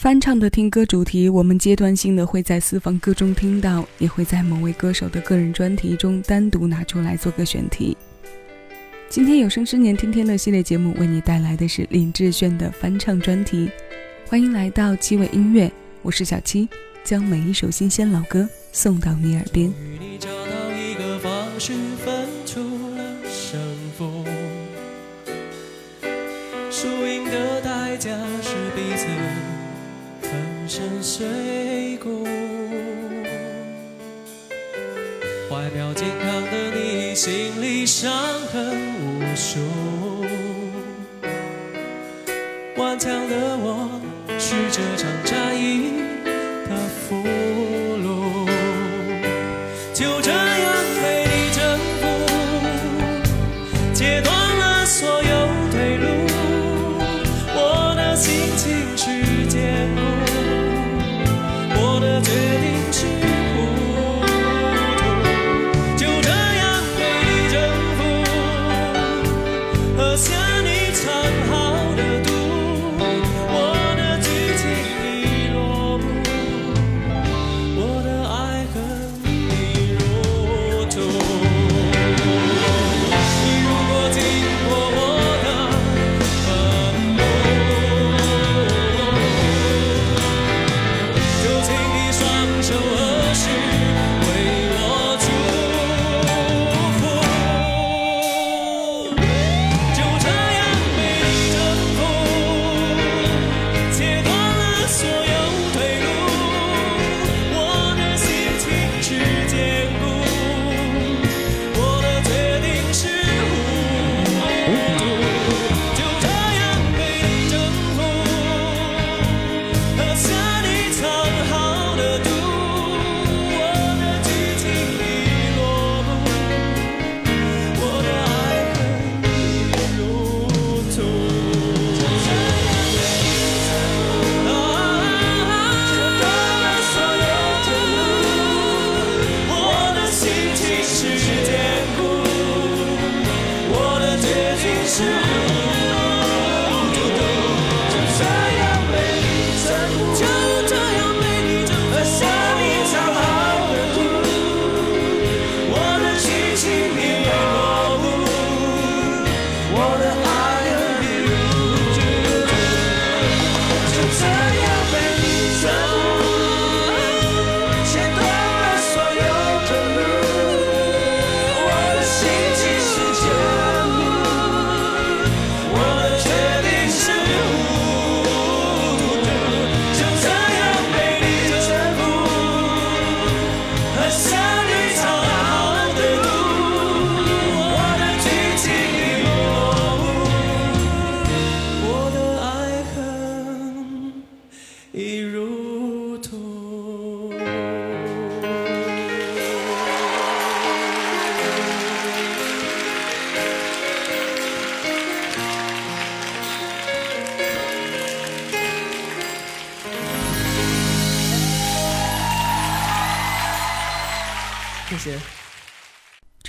翻唱的听歌主题，我们阶段性的会在私房歌中听到，也会在某位歌手的个人专题中单独拿出来做个选题。今天有生之年天天乐系列节目为你带来的是林志炫的翻唱专题，欢迎来到七味音乐，我是小七，将每一首新鲜老歌送到你耳边。输深碎骨，外表健康的你，心里伤痕无数。顽强的我，是这场战役的俘虏。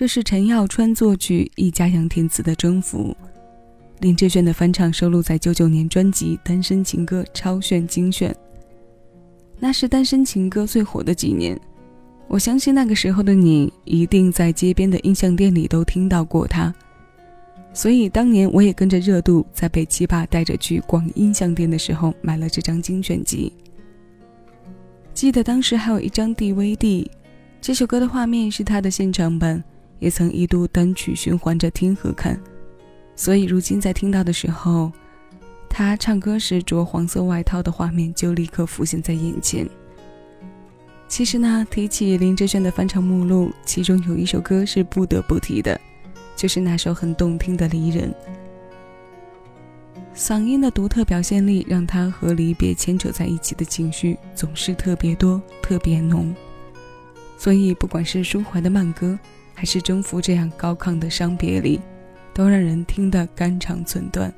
这是陈耀川作曲、易家扬填词的《征服》，林志炫的翻唱收录在九九年专辑《单身情歌》超炫精选。那是《单身情歌》最火的几年，我相信那个时候的你一定在街边的音像店里都听到过它。所以当年我也跟着热度，在被七爸带着去逛音像店的时候，买了这张精选集。记得当时还有一张 DVD。这首歌的画面是他的现场版，也曾一度单曲循环着听和看，所以如今在听到的时候，他唱歌时着黄色外套的画面就立刻浮现在眼前。其实呢，提起林志炫的翻唱目录，其中有一首歌是不得不提的，就是那首很动听的《离人》。嗓音的独特表现力，让他和离别牵扯在一起的情绪总是特别多、特别浓。所以，不管是抒怀的慢歌，还是征服这样高亢的伤别离，都让人听得肝肠寸断。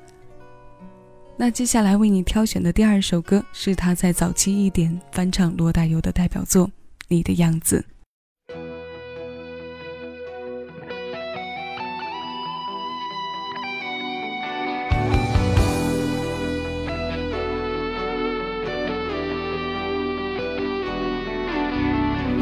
那接下来为你挑选的第二首歌，是他在早期一点翻唱罗大佑的代表作《你的样子》。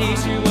明白的是为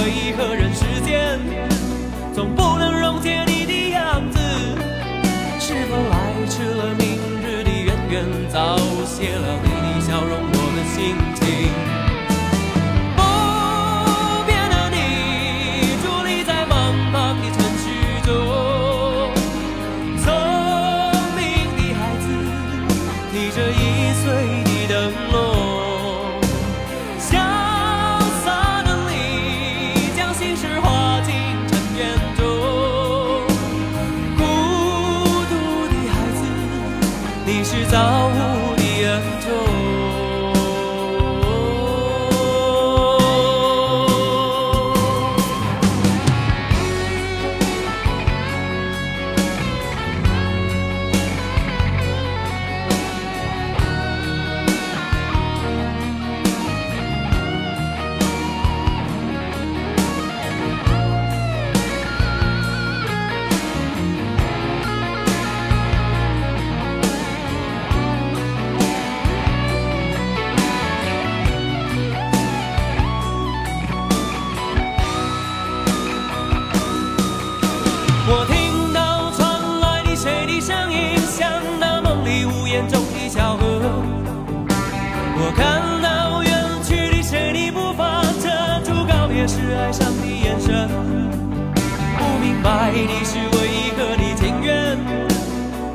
白你是为何你情愿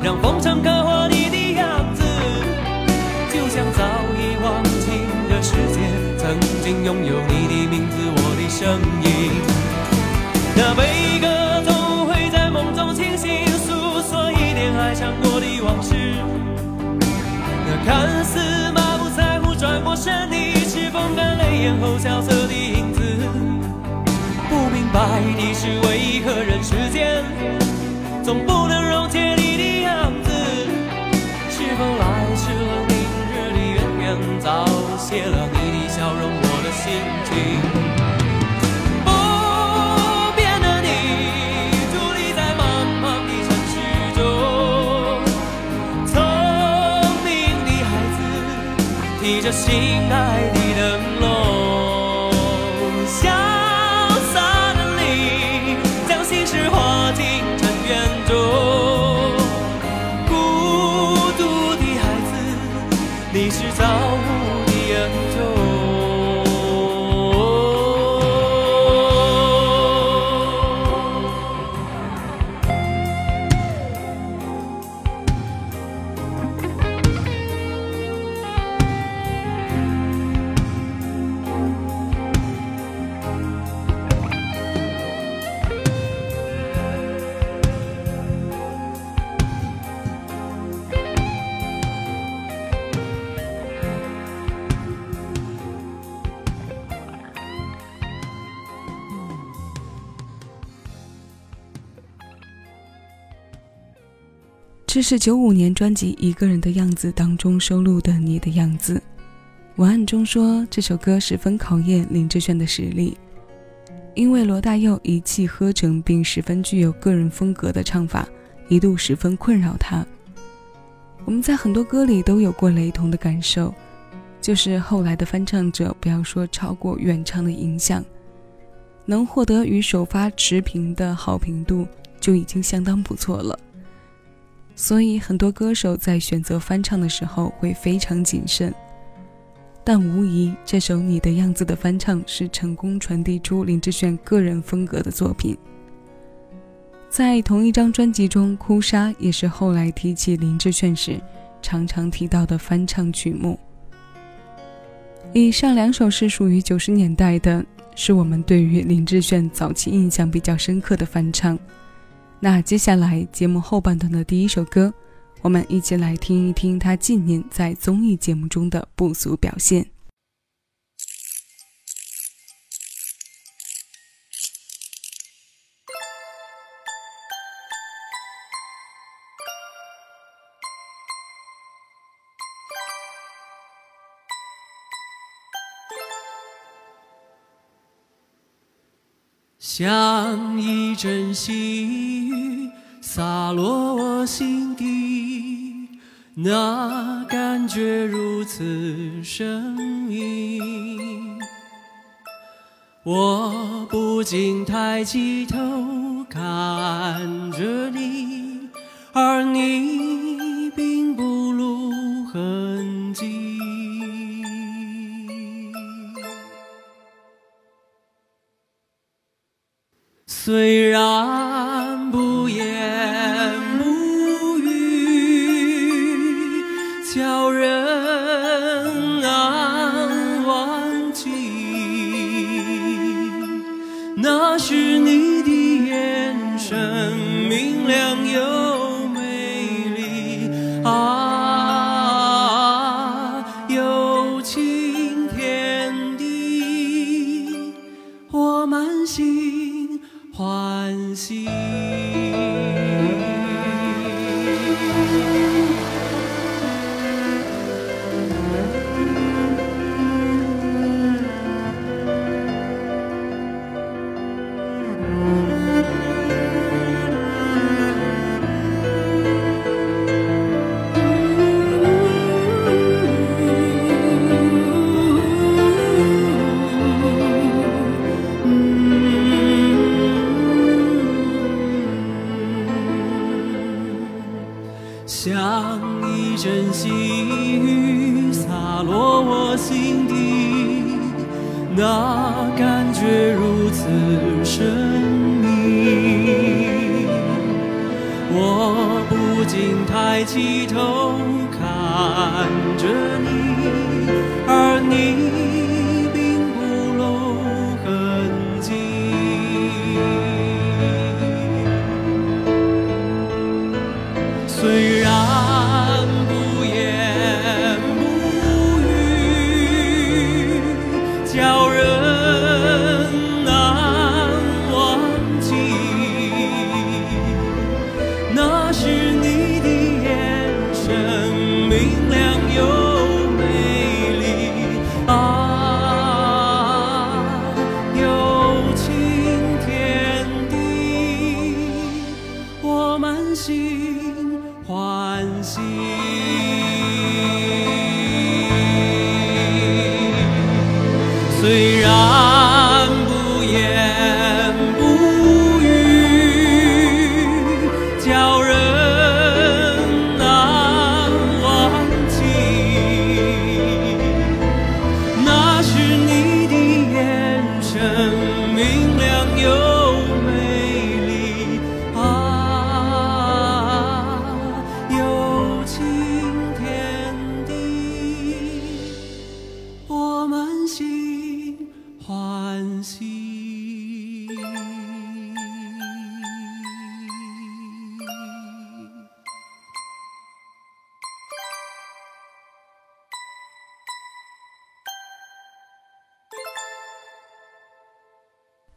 让风尘刻画你的样子，就像早已忘情的世界，曾经拥有你的名字，我的声音。那悲歌总会在梦中清醒，诉说一点爱上过的往事。那看似满不在乎转过身的，是风干泪眼后萧瑟的影子。不明白的是为何人世间总不能溶解你的样子？是否来迟了明日的远远，早谢了你的笑容，我的心情。这是九五年专辑《一个人的样子》当中收录的《你的样子》。文案中说，这首歌十分考验林志炫的实力，因为罗大佑一气呵成并十分具有个人风格的唱法，一度十分困扰他。我们在很多歌里都有过雷同的感受，就是后来的翻唱者，不要说超过原唱的影响，能获得与首发持平的好评度就已经相当不错了。所以很多歌手在选择翻唱的时候会非常谨慎，但无疑这首《你的样子》的翻唱是成功传递出林志炫个人风格的作品。在同一张专辑中，《哭砂》也是后来提起林志炫时常常提到的翻唱曲目。以上两首是属于九十年代的，是我们对于林志炫早期印象比较深刻的翻唱。那接下来节目后半段的第一首歌，我们一起来听一听他近年在综艺节目中的不俗表现。像一阵细雨洒落我心底，那感觉如此神秘。我不禁抬起头看着你，而你虽然不言不语，叫人抬起头看着你，而你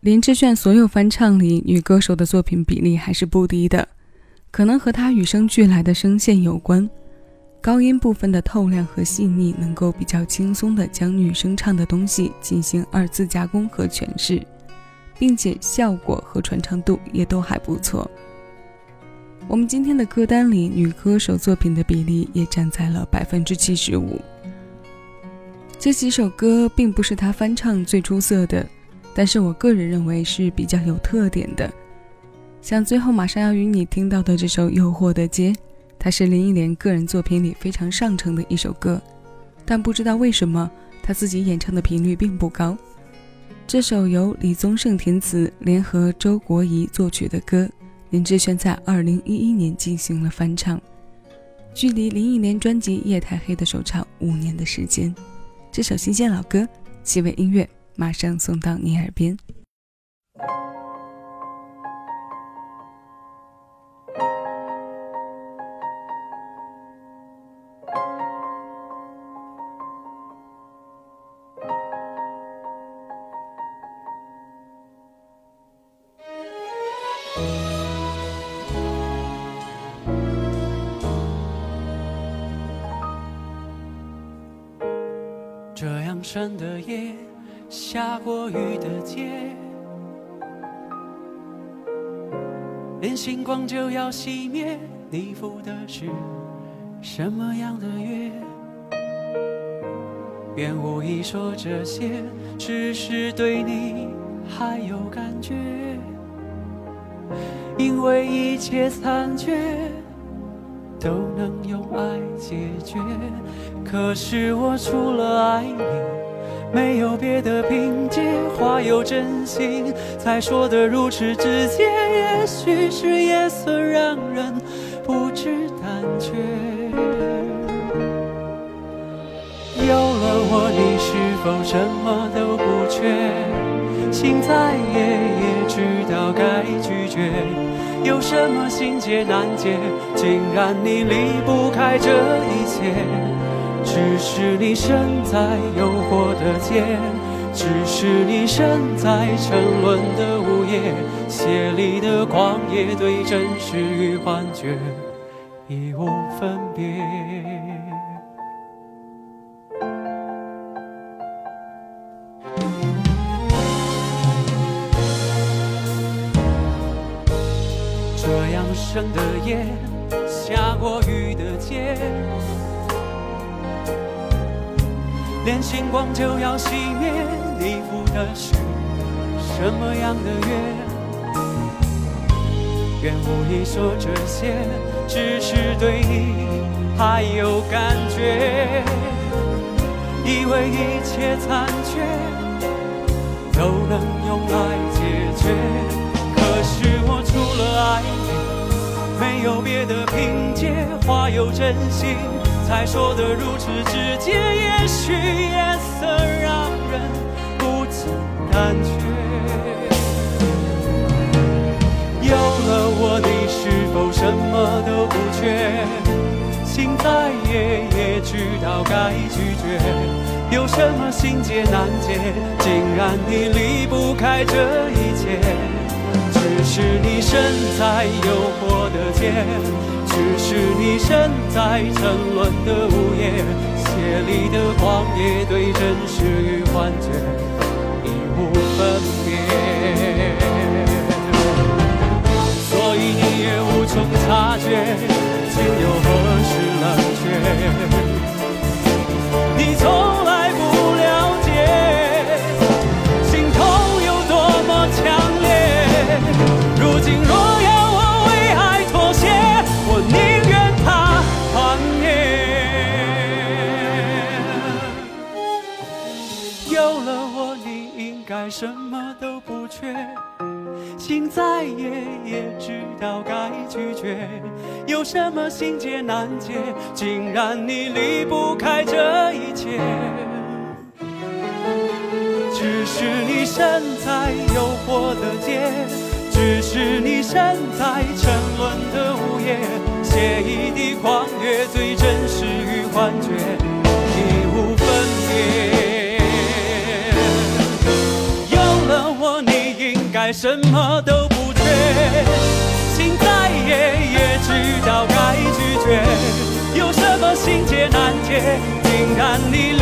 林志炫所有翻唱里，女歌手的作品比例还是不低的，可能和她与生俱来的声线有关。高音部分的透亮和细腻，能够比较轻松地将女生唱的东西进行二次加工和诠释，并且效果和传唱度也都还不错。我们今天的歌单里，女歌手作品的比例也站在了百分之七十五。这几首歌并不是她翻唱最出色的。但是我个人认为是比较有特点的，像最后马上要与你听到的这首《诱惑的街》，它是林忆莲个人作品里非常上乘的一首歌，但不知道为什么她自己演唱的频率并不高。这首由李宗盛填词、联合周国仪作曲的歌，林志炫在2011年进行了翻唱，距离林忆莲专辑《夜太黑》的首唱五年的时间。这首新鲜老歌，气味音乐。马上送到你耳边。这样深的夜，下过雨的街，连星光就要熄灭。你赴的是什么样的约？愿无意说这些，只是对你还有感觉，因为一切残缺。都能用爱解决，可是我除了爱你，没有别的凭借。话有真心，才说得如此直接。也许是夜色让人不知胆怯。有了我，你是否什么都不缺？心再野，也知道该拒绝。有什么心结难解？竟然你离不开这一切。只是你身在诱惑的街，只是你身在沉沦的午夜，血里的狂野对真实与幻觉已无分别。这样深的夜，下过雨的街，连星光就要熄灭。你赴的是什么样的约？愿无意说这些，只是对你还有感觉。以为一切残缺都能用爱解决。可是我除了爱你，没有别的凭借。话有真心，才说得如此直接。也许夜色让人不自胆怯。有了我，你是否什么都不缺？心再野，也知道该拒绝。有什么心结难解？竟然你离不开这一切。只是你身在诱惑的街，只是你身在沉沦的午夜，血里的狂野对真实与幻觉再也，也知道该拒绝。有什么心结难解？竟然你离不开这一切。只是你身在诱惑的街，只是你身在沉沦的午夜，写一地狂野，最真实与幻觉已无分别。该什么都不缺。心再野，也知道该拒绝。有什么心结难解？竟然你